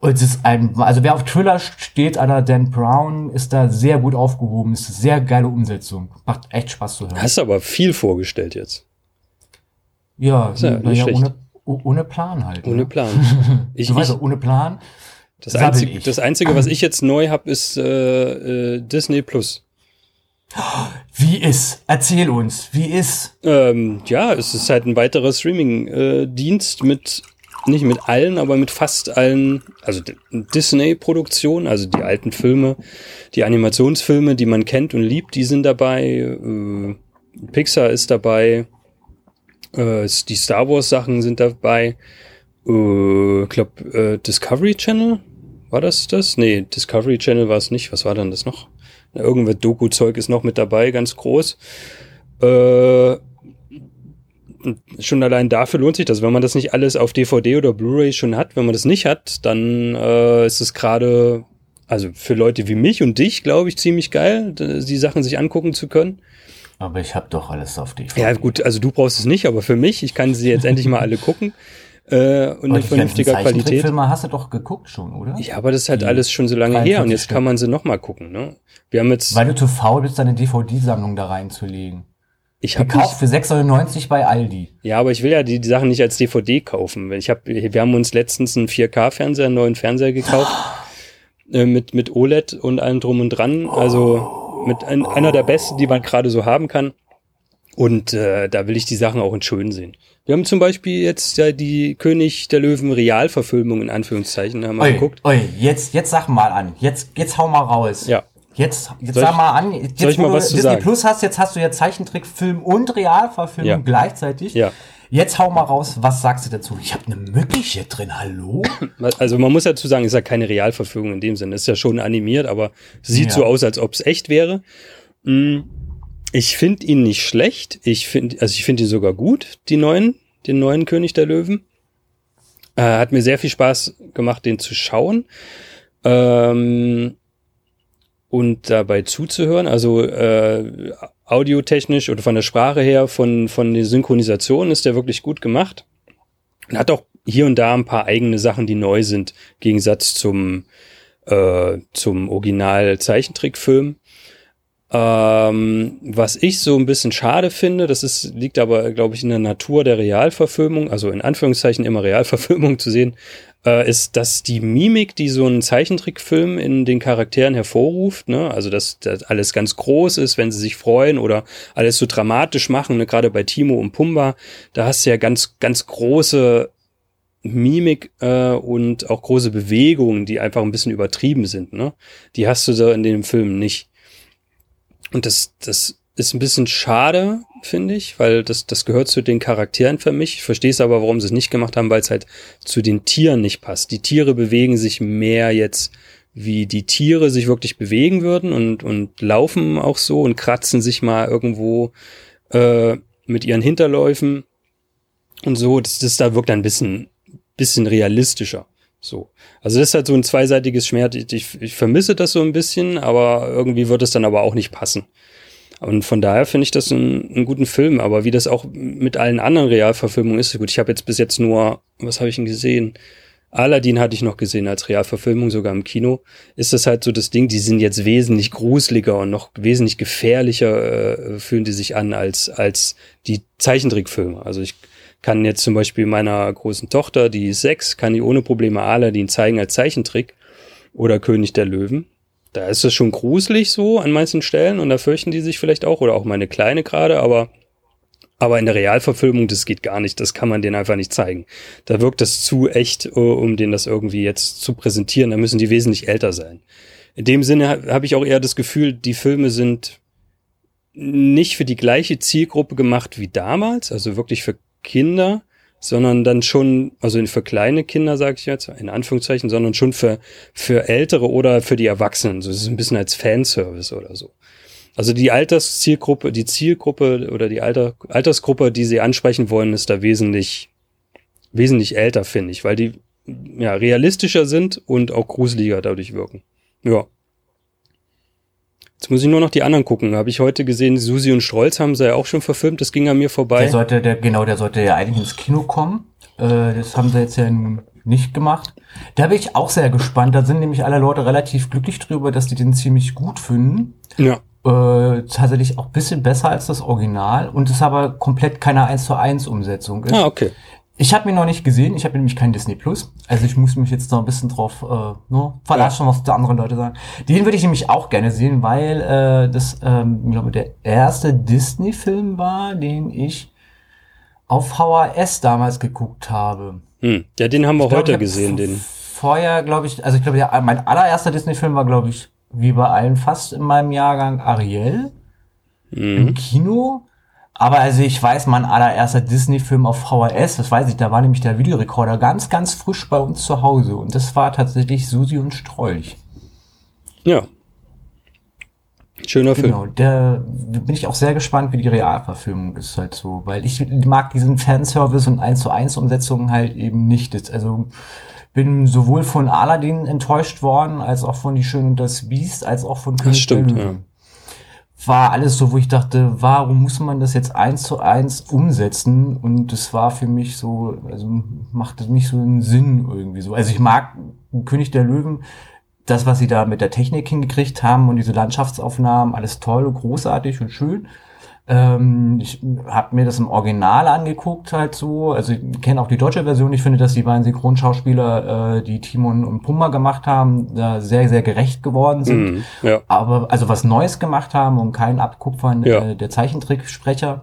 Und es ist ein, also wer auf Thriller steht, aller Dan Brown, ist da sehr gut aufgehoben. Ist eine sehr geile Umsetzung. Macht echt Spaß zu hören. Hast aber viel vorgestellt jetzt. ja, ja ja ohne, oh- ohne Plan halt. Ohne ne? Plan. Ich, du weißt ich, ohne Plan. das, ich. das Einzige, was ich jetzt neu habe, ist äh, äh, Disney Plus. Wie ist? Erzähl uns, wie ist? Ähm, ja, es ist halt ein weiterer Streaming-Dienst mit, nicht mit allen, aber mit fast allen, also Disney-Produktionen, also die alten Filme, die Animationsfilme, die man kennt und liebt, die sind dabei. Äh, Pixar ist dabei. Äh, die Star Wars-Sachen sind dabei. Äh, ich glaube, Discovery Channel, war das das? Nee, Discovery Channel war es nicht. Was war denn das noch? Irgendwas Doku-Zeug ist noch mit dabei, ganz groß. Äh, schon allein dafür lohnt sich das. Wenn man das nicht alles auf DVD oder Blu-ray schon hat, wenn man das nicht hat, dann äh, ist es gerade, also für Leute wie mich und dich, glaube ich, ziemlich geil, die Sachen sich angucken zu können. Aber ich habe doch alles auf DVD. Ja, gut, also du brauchst es nicht, aber für mich, ich kann sie jetzt endlich mal alle gucken. Äh, und in Aber die vernünftiger Qualität. Zeichentrickfilme hast du doch geguckt schon, oder? Ja, aber das ist halt Die alles schon so lange her und 43 jetzt kann man sie noch mal gucken. Ne? Wir haben jetzt, Weil du zu faul bist, deine DVD-Sammlung da reinzulegen. Ich habe Gekauft für 6,99 bei Aldi. Ja, aber ich will ja die, die Sachen nicht als DVD kaufen. Ich hab, wir haben uns letztens einen 4K-Fernseher, einen neuen Fernseher gekauft. äh, mit, mit OLED und allem drum und dran. Also mit ein, einer der besten, die man gerade so haben kann. Und äh, da will ich die Sachen auch in schön sehen. Wir haben zum Beispiel jetzt ja die König der Löwen Realverfilmung in Anführungszeichen haben wir Oi, geguckt. oi, jetzt, jetzt sag mal an. Jetzt, jetzt hau mal raus. Ja. Jetzt, jetzt Soll sag mal an. Jetzt, soll ich mal du was zu Disney sagen? Plus hast, jetzt hast du ja Zeichentrickfilm und Realverfilmung Ja. gleichzeitig. Ja. Jetzt hau mal raus, was sagst du dazu? Ich habe eine Mücke drin, hallo? Also man muss dazu sagen, ist ja keine Realverfügung in dem Sinne. Ist ja schon animiert, aber sieht Ja. so aus, als ob es echt wäre. Mm, Ich finde ihn nicht schlecht. Ich finde, also ich finde ihn sogar gut, die neuen, den neuen König der Löwen. Äh, hat mir sehr viel Spaß gemacht, den zu schauen. Ähm, und dabei zuzuhören. Also äh, audiotechnisch oder von der Sprache her, von, von der Synchronisation ist der wirklich gut gemacht. Und hat auch hier und da ein paar eigene Sachen, die neu sind, Gegensatz zum, äh, zum Original-Zeichentrickfilm. Ähm, was ich so ein bisschen schade finde, das ist, liegt aber, glaube ich, in der Natur der Realverfilmung, also in Anführungszeichen immer Realverfilmung zu sehen, äh, ist, dass die Mimik, die so ein Zeichentrickfilm in den Charakteren hervorruft, ne, also dass, dass alles ganz groß ist, wenn sie sich freuen oder alles so dramatisch machen, ne, gerade bei Timo und Pumba, da hast du ja ganz, ganz große Mimik äh, und auch große Bewegungen, die einfach ein bisschen übertrieben sind. Ne? Die hast du da in dem Film nicht. Und das, das ist ein bisschen schade, finde ich, weil das, das gehört zu den Charakteren für mich. Ich verstehe es aber, warum sie es nicht gemacht haben, weil es halt zu den Tieren nicht passt. Die Tiere bewegen sich mehr jetzt, wie die Tiere sich wirklich bewegen würden und, und laufen auch so und kratzen sich mal irgendwo äh, mit ihren Hinterläufen und so. Das, das da wirkt ein bisschen, bisschen realistischer. So. Also das ist halt so ein zweiseitiges Schmerz. Ich, ich vermisse das so ein bisschen, aber irgendwie wird es dann aber auch nicht passen. Und von daher finde ich das einen, einen guten Film. Aber wie das auch mit allen anderen Realverfilmungen ist, gut, ich habe jetzt bis jetzt nur, was habe ich denn gesehen? Aladdin hatte ich noch gesehen als Realverfilmung, sogar im Kino. Ist das halt so das Ding, die sind jetzt wesentlich gruseliger und noch wesentlich gefährlicher äh, fühlen die sich an als, als die Zeichentrickfilme. Also ich kann jetzt zum Beispiel meiner großen Tochter, die ist sechs, kann die ohne Probleme Aladdin zeigen als Zeichentrick oder König der Löwen. Da ist es schon gruselig so an manchen Stellen und da fürchten die sich vielleicht auch oder auch meine Kleine gerade, aber aber in der Realverfilmung, das geht gar nicht. Das kann man denen einfach nicht zeigen. Da wirkt das zu echt, äh, um denen das irgendwie jetzt zu präsentieren. Da müssen die wesentlich älter sein. In dem Sinne habe ich auch eher das Gefühl, die Filme sind nicht für die gleiche Zielgruppe gemacht wie damals, also wirklich für Kinder, sondern dann schon, also für kleine Kinder, sage ich jetzt, in Anführungszeichen, sondern schon für, für ältere oder für die Erwachsenen. So, es ist ein bisschen als Fanservice oder so. Also die Alterszielgruppe, die Zielgruppe oder die Alter, Altersgruppe, die sie ansprechen wollen, ist da wesentlich, wesentlich älter, finde ich, weil die ja realistischer sind und auch gruseliger dadurch wirken. Ja. Jetzt muss ich nur noch die anderen gucken. Habe ich heute gesehen, Susi und Strolz haben sie ja auch schon verfilmt. Das ging an mir vorbei. Der sollte, der, genau, der sollte ja eigentlich ins Kino kommen. Äh, das haben sie jetzt ja nicht gemacht. Da bin ich auch sehr gespannt. Da sind nämlich alle Leute relativ glücklich drüber, dass die den ziemlich gut finden. Ja. Äh, tatsächlich auch bisschen besser als das Original und es aber komplett keine 1 zu 1 Umsetzung ist. Ah, okay. Ich habe ihn noch nicht gesehen, ich habe nämlich kein Disney Plus. Also ich muss mich jetzt noch ein bisschen drauf äh, ne, verlassen, ja. was die anderen Leute sagen. Den würde ich nämlich auch gerne sehen, weil äh, das, ähm, ich glaube, der erste Disney-Film war, den ich auf VHS damals geguckt habe. Hm. Ja, den haben wir ich heute glaub, gesehen. Den. Vorher, glaube ich, also ich glaube, ja, mein allererster Disney-Film war, glaube ich, wie bei allen fast in meinem Jahrgang Ariel mhm. im Kino. Aber also ich weiß, mein allererster Disney-Film auf VHS, das weiß ich, da war nämlich der Videorekorder ganz, ganz frisch bei uns zu Hause. Und das war tatsächlich Susi und Strolch. Ja. Schöner Film. Genau, da bin ich auch sehr gespannt, wie die Realverfilmung ist halt so. Weil ich mag diesen Fanservice und 1 zu 1 Umsetzungen halt eben nicht. Also bin sowohl von Aladdin enttäuscht worden, als auch von Die Schöne und das Biest, als auch von König stimmt, der Ja. War alles so, wo ich dachte, warum muss man das jetzt eins zu eins umsetzen? Und das war für mich so, also macht das nicht so einen Sinn irgendwie so. Also ich mag König der Löwen, das, was sie da mit der Technik hingekriegt haben und diese Landschaftsaufnahmen, alles toll, großartig und schön. Ähm, ich habe mir das im Original angeguckt halt so. Also ich kenne auch die deutsche Version. Ich finde, dass die beiden Synchronschauspieler, äh, die Timon und Pumba gemacht haben, da sehr, sehr gerecht geworden sind. Mm, ja. Aber also was Neues gemacht haben und kein Abkupfern ja. äh, der Zeichentricksprecher.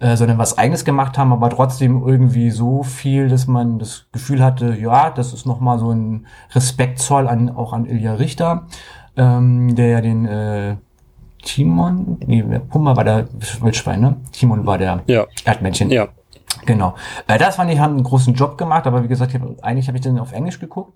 Äh, sondern was eigenes gemacht haben, aber trotzdem irgendwie so viel, dass man das Gefühl hatte, ja, das ist nochmal so ein Respektzoll an, auch an Ilja Richter, ähm, der ja den äh, Timon, nee, Pumba war der Wildschwein, ne? Timon war der ja. Erdmännchen. Ja. Genau. Äh, das fand ich, haben einen großen Job gemacht, aber wie gesagt, ich hab, eigentlich habe ich den auf Englisch geguckt.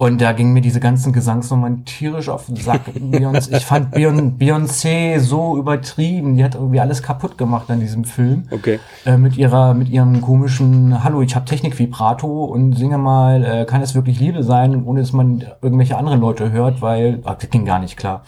Und da gingen mir diese ganzen Gesangsnummern tierisch auf den Sack. Ich fand Beyoncé so übertrieben. Die hat irgendwie alles kaputt gemacht an diesem Film. Okay. Äh, mit ihrer, mit ihrem komischen Hallo, ich habe Technik-Vibrato und singe mal, äh, kann es wirklich Liebe sein, ohne dass man irgendwelche anderen Leute hört, weil, ach, das ging gar nicht klar.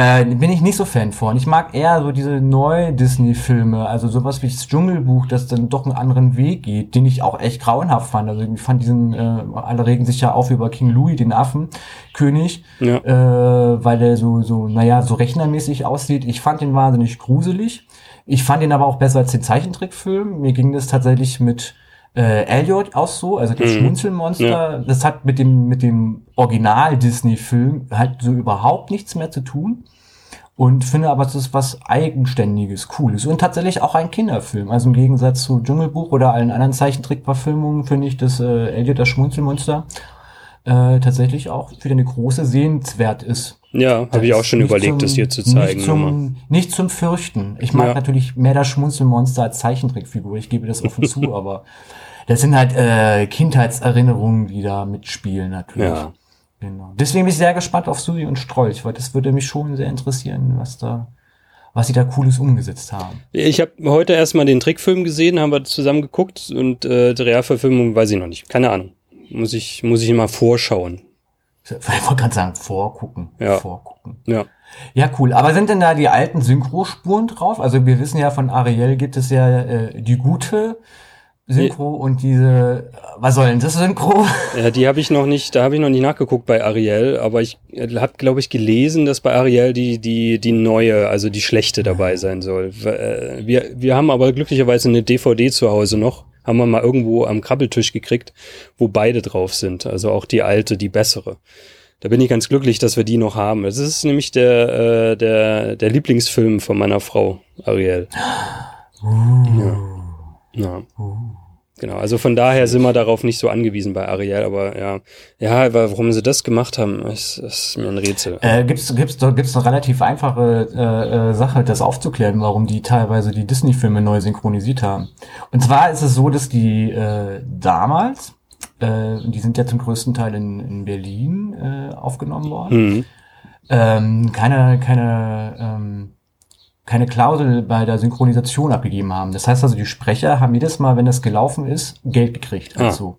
Äh, bin ich nicht so Fan von. Ich mag eher so diese neue Disney-Filme, also sowas wie das Dschungelbuch, das dann doch einen anderen Weg geht, den ich auch echt grauenhaft fand. Also ich fand diesen, äh, alle regen sich ja auf über King Louis, den Affenkönig, ja. äh, weil der so, so, naja, so rechnermäßig aussieht. Ich fand den wahnsinnig gruselig. Ich fand ihn aber auch besser als den Zeichentrickfilm. Mir ging das tatsächlich mit äh, Elliot auch so, also das mhm. Schmunzelmonster, ja. das hat mit dem, mit dem Original-Disney-Film halt so überhaupt nichts mehr zu tun. Und finde aber, es ist was Eigenständiges, Cooles. Und tatsächlich auch ein Kinderfilm. Also im Gegensatz zu Dschungelbuch oder allen anderen Zeichentrickverfilmungen finde ich das äh, Elliot das Schmunzelmonster äh, tatsächlich auch wieder eine große sehenswert ist. Ja, habe ich auch schon überlegt, zum, das hier zu zeigen. Nicht zum, nicht zum Fürchten. Ich mag Ja. natürlich mehr das Schmunzelmonster als Zeichentrickfigur. Ich gebe das offen zu, aber das sind halt äh, Kindheitserinnerungen, die da mitspielen natürlich. Ja. Genau. Deswegen bin ich sehr gespannt auf Susi und Strolch, weil das würde mich schon sehr interessieren, was da, was sie da Cooles umgesetzt haben. Ich habe heute erstmal den Trickfilm gesehen, haben wir zusammen geguckt und äh, die Realverfilmung weiß ich noch nicht. Keine Ahnung. Muss ich, muss ich mal vorschauen. Ich wollte gerade sagen, vorgucken. Ja. Vorgucken. Ja. Ja, cool. Aber sind denn da die alten Synchrospuren drauf? Also wir wissen ja, von Ariel gibt es ja äh, die gute Synchro und diese, was soll denn das Synchro? Ja, die habe ich noch nicht, da habe ich noch nicht nachgeguckt bei Ariel, aber ich habe, glaube ich, gelesen, dass bei Ariel die, die, die neue, also die schlechte dabei sein soll. Äh, Wir, wir haben aber glücklicherweise eine DVD zu Hause noch, haben wir mal irgendwo am Krabbeltisch gekriegt, wo beide drauf sind, also auch die alte, die bessere. Da bin ich ganz glücklich, dass wir die noch haben. Das ist nämlich der, äh, der, der Lieblingsfilm von meiner Frau, Ariel. Ja. ja. Genau, also von daher sind wir darauf nicht so angewiesen bei Ariel, aber ja, ja, warum sie das gemacht haben, ist, ist mir ein Rätsel. Äh, gibt's gibt's gibt's eine relativ einfache äh, äh, Sache, das aufzuklären, warum die teilweise die Disney-Filme neu synchronisiert haben. Und zwar ist es so, dass die äh, damals, äh, die sind ja zum größten Teil in, in Berlin äh, aufgenommen worden, Hm. ähm, keine keine ähm, keine Klausel bei der Synchronisation abgegeben haben. Das heißt also, die Sprecher haben jedes Mal, wenn das gelaufen ist, Geld gekriegt. Ah.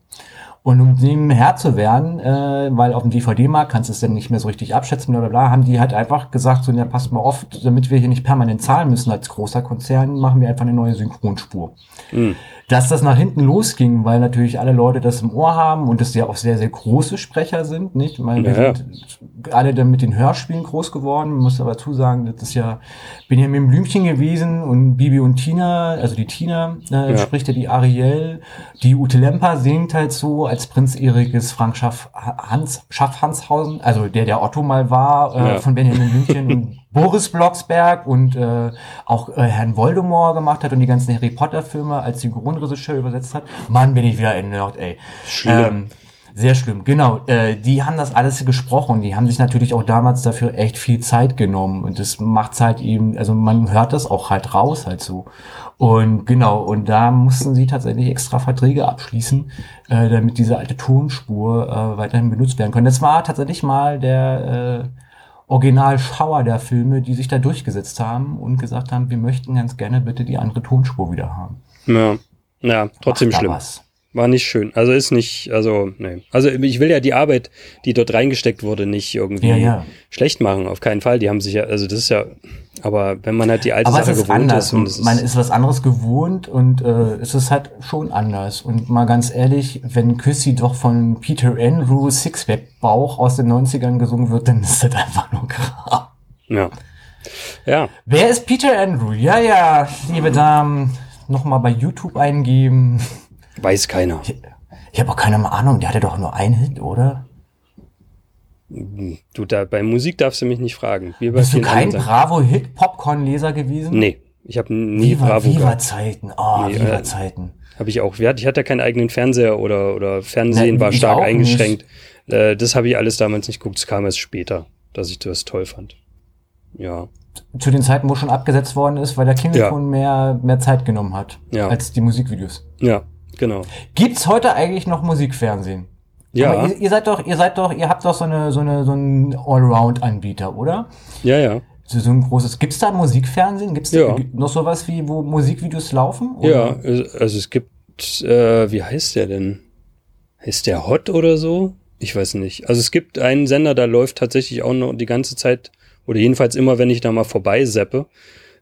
Und um dem Herr zu werden, äh, weil auf dem DVD-Markt kannst du es dann nicht mehr so richtig abschätzen, bla bla bla, haben die halt einfach gesagt, so, ja, passt mal auf, damit wir hier nicht permanent zahlen müssen als großer Konzern, machen wir einfach eine neue Synchronspur. Hm. Dass das nach hinten losging, weil natürlich alle Leute das im Ohr haben und es ja auch sehr, sehr große Sprecher sind, nicht? Ich meine, wir Ja. sind alle dann mit den Hörspielen groß geworden, muss aber zusagen, das ist ja Benjamin Blümchen gewesen und Bibi und Tina, also die Tina äh, Ja. spricht ja die Ariel, die Ute Lemper singt halt so als Prinz Erik ist Frank Schaff, Hans, Schaff Hanshausen, also der der Otto mal war, äh, Ja. von Benjamin Blümchen und Boris Blocksberg und äh, auch äh, Herrn Voldemort gemacht hat und die ganzen Harry Potter Filme als Synchronregisseur übersetzt hat. Mann, bin ich wieder ein Nerd, ey. Schlimm. Ähm, sehr schlimm, genau. Äh, die haben das alles gesprochen. Die haben sich natürlich auch damals dafür echt viel Zeit genommen. Und das macht's halt eben, also man hört das auch halt raus halt so. Und genau, und da mussten sie tatsächlich extra Verträge abschließen, äh, damit diese alte Tonspur äh, weiterhin benutzt werden können. Das war tatsächlich mal der äh, Original-Schauer der Filme, die sich da durchgesetzt haben und gesagt haben, wir möchten ganz gerne bitte die andere Tonspur wieder haben. Ja, ja trotzdem Macht schlimm. was. War nicht schön. Also ist nicht, also, nee. Also ich will ja die Arbeit, die dort reingesteckt wurde, nicht irgendwie Ja, ja. schlecht machen. Auf keinen Fall. Die haben sich ja, also das ist ja, aber wenn man halt die alte Aber es Sache ist gewohnt anders. ist und ist, man ist was anderes gewohnt und äh, es ist halt schon anders. Und mal ganz ehrlich, wenn Küssi doch von Peter Andrew Sixpack Bauch aus den 90ern gesungen wird, dann ist das einfach nur Kram. ja. Ja, Wer ist Peter Andrew? Ja, ja, liebe Damen, nochmal bei YouTube eingeben. Weiß keiner. Ich habe auch keine Ahnung, der hatte doch nur einen Hit, oder? Du, da, bei Musik darfst du mich nicht fragen. Bei Bist du kein. Bravo-Hit-Popcorn-Leser gewesen? Nee, ich habe nie Viva, Bravo Viva gehabt. Zeiten. Oh, Nee, Viva äh, Zeiten. Habe ich auch. Wir Ich hatte keinen eigenen Fernseher oder, oder Fernsehen Nee, war ich stark eingeschränkt. Äh, das habe ich alles damals nicht geguckt. Es kam erst später, dass ich das toll fand. Ja. Zu den Zeiten, wo schon abgesetzt worden ist, weil der Klingelton mehr, mehr Zeit genommen hat Ja. als die Musikvideos. Ja, genau. Gibt's heute eigentlich noch Musikfernsehen? Ja, ihr, ihr seid doch, ihr seid doch, ihr habt doch so eine, so eine, so einen Allround-Anbieter, oder? ja, ja. So, so ein großes. Gibt's da Musikfernsehen? Gibt's Ja. da noch sowas wie, wo Musikvideos laufen? oder? Ja, also es gibt, äh, wie heißt der denn? Heißt der Hot oder so? Ich weiß nicht. Also es gibt einen Sender, da läuft tatsächlich auch noch die ganze Zeit, oder jedenfalls immer, wenn ich da mal vorbei seppe,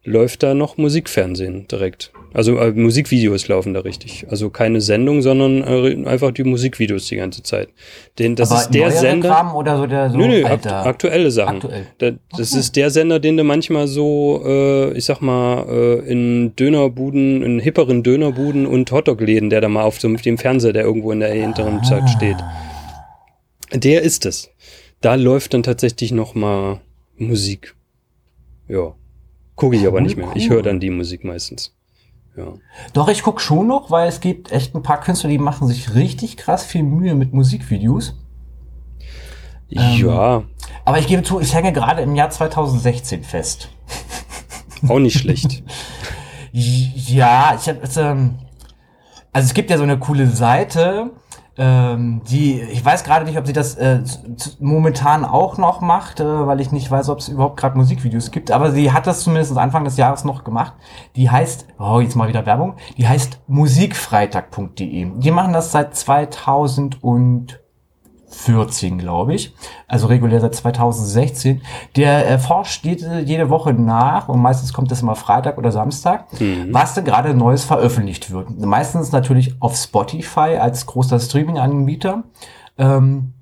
läuft da noch Musikfernsehen direkt. Also äh, Musikvideos laufen da richtig. Also keine Sendung, sondern äh, einfach die Musikvideos die ganze Zeit. Den, das Aber ist der Sender. Kram oder so der so Nö, nö, alter. aktuelle Sachen. Aktuell. Da, das ist der Sender, den du manchmal so, äh, ich sag mal, äh, in Dönerbuden, in hipperen Dönerbuden und Hotdog-Läden, der da mal auf so dem Fernseher, der irgendwo in der hinteren Zeit steht. Der ist es. Da läuft dann tatsächlich noch mal Musik. Ja. Gucke ich aber nicht mehr. Ich höre dann die Musik meistens. Ja. Doch, ich guck schon noch, weil es gibt echt ein paar Künstler, die machen sich richtig krass viel Mühe mit Musikvideos. Ähm, Ja, Aber ich gebe zu, ich hänge gerade im Jahr 2016 fest. auch nicht schlecht. Ja, ich habe ähm, also es gibt ja so eine coole Seite, ähm, die ich weiß gerade nicht, ob sie das äh, momentan auch noch macht, äh, weil ich nicht weiß, ob es überhaupt gerade Musikvideos gibt. Aber sie hat das zumindest Anfang des Jahres noch gemacht. Die heißt, oh jetzt mal wieder Werbung. Die heißt musikfreitag.de. Die machen das seit 2014, glaube ich. Also regulär seit 2016. Der erforscht jede, jede Woche nach und meistens kommt das immer Freitag oder Samstag, was denn gerade Neues veröffentlicht wird. Meistens natürlich auf Spotify als großer Streaming-Anbieter. Ähm,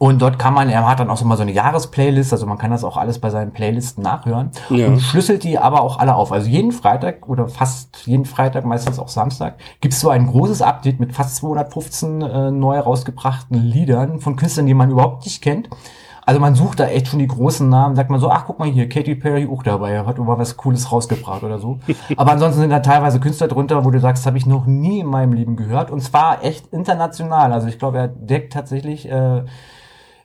und dort kann man, er hat dann auch so mal so eine Jahresplaylist, also man kann das auch alles bei seinen Playlisten nachhören Ja. und schlüsselt die aber auch alle auf. Also jeden Freitag oder fast jeden Freitag, meistens auch Samstag, gibt's so ein großes Update mit fast 215 äh, neu rausgebrachten Liedern von Künstlern, die man überhaupt nicht kennt. Also man sucht da echt schon die großen Namen, sagt man so, ach guck mal hier, Katy Perry auch dabei, hat immer was Cooles rausgebracht oder so. Aber ansonsten sind da teilweise Künstler drunter, wo du sagst, habe ich noch nie in meinem Leben gehört. Und zwar echt international. Also ich glaube, er deckt tatsächlich äh,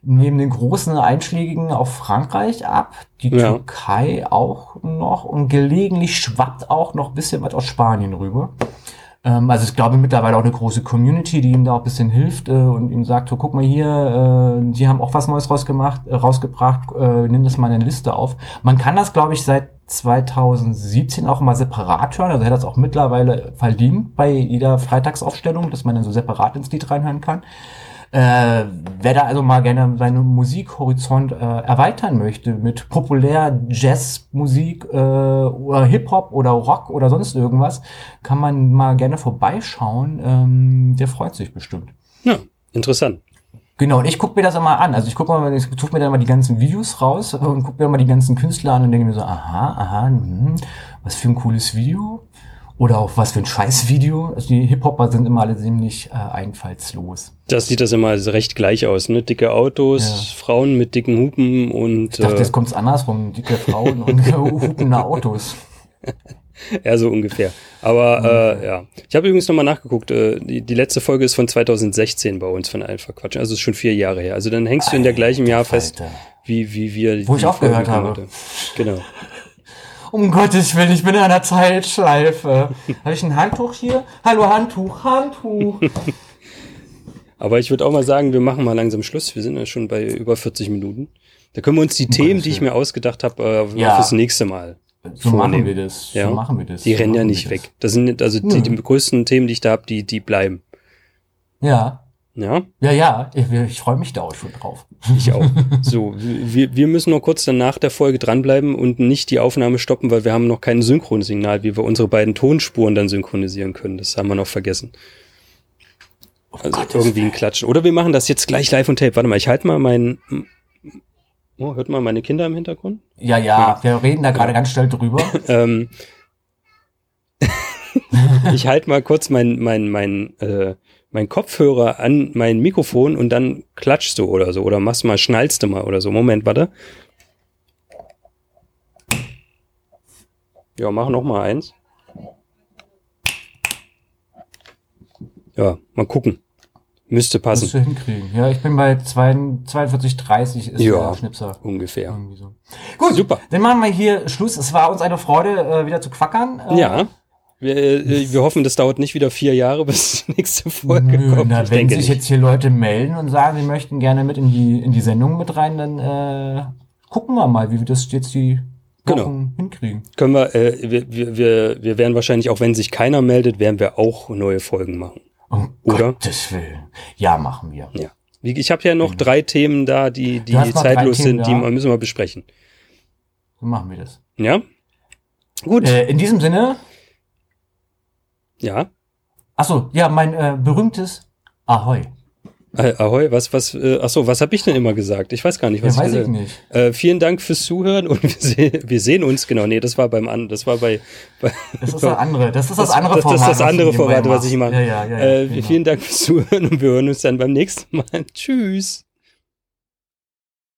neben den großen Einschlägigen auf Frankreich ab, die Ja. Türkei auch noch und gelegentlich schwappt auch noch ein bisschen was aus Spanien rüber. Ähm, also ich glaube mittlerweile auch eine große Community, die ihm da auch ein bisschen hilft äh, und ihm sagt, so guck mal hier, äh, die haben auch was Neues rausgemacht, äh, rausgebracht, äh, nimm das mal in eine Liste auf. Man kann das, glaube ich, seit 2017 auch mal separat hören, also er hat das auch mittlerweile verdient bei jeder Freitagsaufstellung, dass man dann so separat ins Lied reinhören kann. Äh, wer da also mal gerne seinen Musikhorizont äh, erweitern möchte mit populär Jazzmusik äh, oder Hip-Hop oder Rock oder sonst irgendwas, kann man mal gerne vorbeischauen. Ähm, der freut sich bestimmt. Ja, interessant. Genau, und ich gucke mir das immer an. Also ich gucke mal, ich suche mir dann mal die ganzen Videos raus und gucke mir mal die ganzen Künstler an und denke mir so, aha, aha, hm, was für ein cooles Video. Oder auch was für ein Scheißvideo. Also die Hip-Hopper sind immer alle ziemlich äh, einfallslos. Das sieht das immer recht gleich aus, ne? Dicke Autos, Ja. Frauen mit dicken Hupen und Ich dachte, äh, jetzt kommt's andersrum. Dicke Frauen und hupende Autos. ja, so ungefähr. Aber äh, ja, ich habe übrigens nochmal nachgeguckt. Äh, die, die letzte Folge ist von 2016 bei uns von Einfach Quatsch. Also ist schon vier Jahre her. Also dann hängst du in der gleichen Jahr fest, Alter. wie wie wir. Wo ich aufgehört habe. hatte. Genau. Um Gottes Willen, ich bin in einer Zeitschleife. Habe ich ein Handtuch hier? Hallo Handtuch, Handtuch. Aber ich würde auch mal sagen, wir machen mal langsam Schluss. Wir sind ja schon bei über 40 Minuten. Da können wir uns die Themen, die ich mir ausgedacht habe, äh, Ja. fürs nächste Mal. So machen vornehmen. wir das. Ja. So machen wir das. Die so rennen ja machen nicht das. weg. Das sind also die, die größten Themen, die ich da habe, die die bleiben. Ja. Ja, Ja, ja. Ich, ich freue mich da auch schon drauf. Ich auch. so, wir, wir müssen noch kurz dann nach der Folge dranbleiben und nicht die Aufnahme stoppen, weil wir haben noch kein Synchronsignal, wie wir unsere beiden Tonspuren dann synchronisieren können. Das haben wir noch vergessen. Also Gottes irgendwie ein Klatschen. Oder wir machen das jetzt gleich live und tape. Warte mal, ich halte mal meinen. Oh, hört mal meine Kinder im Hintergrund? Ja, ja. Wir reden da gerade ganz schnell drüber. Ähm, ich halte mal kurz mein, mein, mein, äh, mein Kopfhörer an mein Mikrofon und dann klatschst du oder so. Oder machst mal, schnallst du mal oder so. Moment, warte. Ja, mach noch mal eins. Ja, mal gucken. Müsste passen. du hinkriegen. Ja, ich bin bei 42, 30 ist Ja. der Schnipser. Ungefähr. So. Gut, Super. Dann machen wir hier Schluss. Es war uns eine Freude, äh, wieder zu quackern. Äh, Ja. Wir, äh, wir hoffen, das dauert nicht wieder vier Jahre, bis die nächste Folge Nö, kommt. na, ich wenn sich nicht. jetzt hier Leute melden und sagen, sie möchten gerne mit in die, in die Sendung mit rein, dann äh, gucken wir mal, wie wir das jetzt die Wochen Genau. hinkriegen. können wir, äh, wir, wir, wir, wir werden wahrscheinlich, auch wenn sich keiner meldet, werden wir auch neue Folgen machen. Um Oder? Gottes Willen. Ja, machen wir. Ja. Ich habe ja noch drei Themen da, die, die zeitlos sind, die da? wir- müssen wir besprechen. So machen wir das. Ja? Gut. Äh, in diesem Sinne, ja. achso, ja, mein äh, berühmtes Ahoi. Äh, Ahoi, was, was, äh, ach so, was habe ich denn immer gesagt? Ich weiß gar nicht, Ja, was weiß ich gesagt- nicht. Äh, vielen Dank fürs Zuhören und wir, se wir sehen uns, genau. Nee, das war beim an, das war bei, bei Das ist das andere. Das ist das, Das- andere das- das ist das was andere Format, was ich mache. Ja, ja, ja. ja äh, genau. Vielen Dank fürs Zuhören und wir hören uns dann beim nächsten Mal. Tschüss.